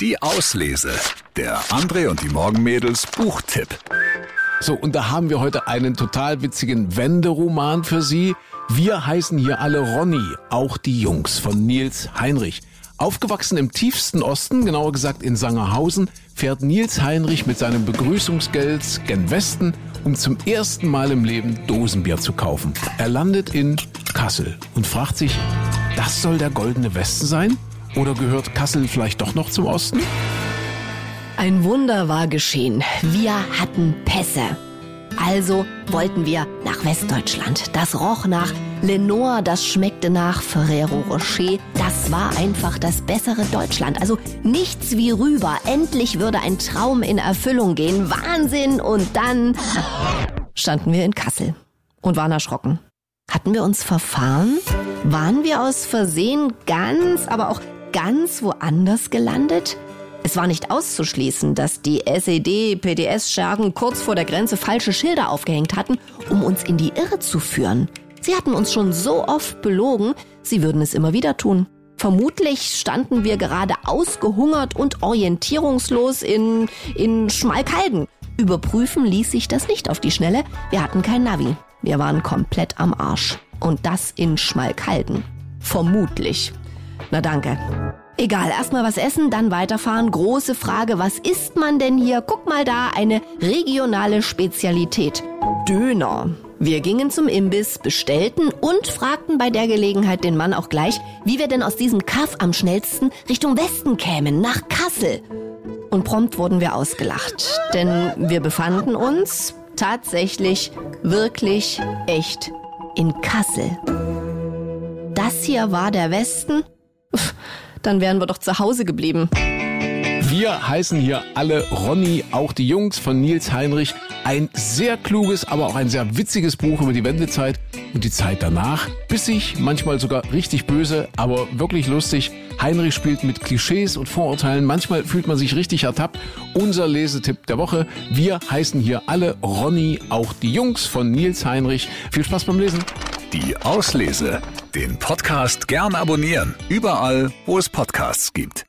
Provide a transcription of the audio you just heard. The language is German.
Die Auslese. Der André und die Morgenmädels Buchtipp. So, und da haben wir heute einen total witzigen Wenderoman für Sie. Wir heißen hier alle Ronny, auch die Jungs von Nils Heinrich. Aufgewachsen im tiefsten Osten, genauer gesagt in Sangerhausen, fährt Nils Heinrich mit seinem Begrüßungsgeld gen Westen, um zum ersten Mal im Leben Dosenbier zu kaufen. Er landet in Kassel und fragt sich, das soll der goldene Westen sein? Oder gehört Kassel vielleicht doch noch zum Osten? Ein Wunder war geschehen. Wir hatten Pässe. Also wollten wir nach Westdeutschland. Das roch nach Lenore, das schmeckte nach Ferrero Rocher. Das war einfach das bessere Deutschland. Also nichts wie rüber. Endlich würde ein Traum in Erfüllung gehen. Wahnsinn. Und dann standen wir in Kassel und waren erschrocken. Hatten wir uns verfahren? Waren wir aus Versehen ganz, aber auch ganz woanders gelandet? Es war nicht auszuschließen, dass die SED-PDS-Schergen kurz vor der Grenze falsche Schilder aufgehängt hatten, um uns in die Irre zu führen. Sie hatten uns schon so oft belogen, sie würden es immer wieder tun. Vermutlich standen wir gerade ausgehungert und orientierungslos in, in Schmalkalden. Überprüfen ließ sich das nicht auf die Schnelle. Wir hatten kein Navi. Wir waren komplett am Arsch. Und das in Schmalkalden. Vermutlich. Na danke. Egal, erstmal was essen, dann weiterfahren. Große Frage, was isst man denn hier? Guck mal da, eine regionale Spezialität. Döner. Wir gingen zum Imbiss, bestellten und fragten bei der Gelegenheit den Mann auch gleich, wie wir denn aus diesem Kaff am schnellsten Richtung Westen kämen, nach Kassel. Und prompt wurden wir ausgelacht, denn wir befanden uns tatsächlich, wirklich, echt in Kassel. Das hier war der Westen? Dann wären wir doch zu Hause geblieben. Wir heißen hier alle Ronny, auch die Jungs von Nils Heinrich. Ein sehr kluges, aber auch ein sehr witziges Buch über die Wendezeit und die Zeit danach. Bissig, manchmal sogar richtig böse, aber wirklich lustig. Heinrich spielt mit Klischees und Vorurteilen. Manchmal fühlt man sich richtig ertappt. Unser Lesetipp der Woche. Wir heißen hier alle Ronny, auch die Jungs von Nils Heinrich. Viel Spaß beim Lesen. Die Auslese. Den Podcast gern abonnieren. Überall, wo es Podcasts gibt.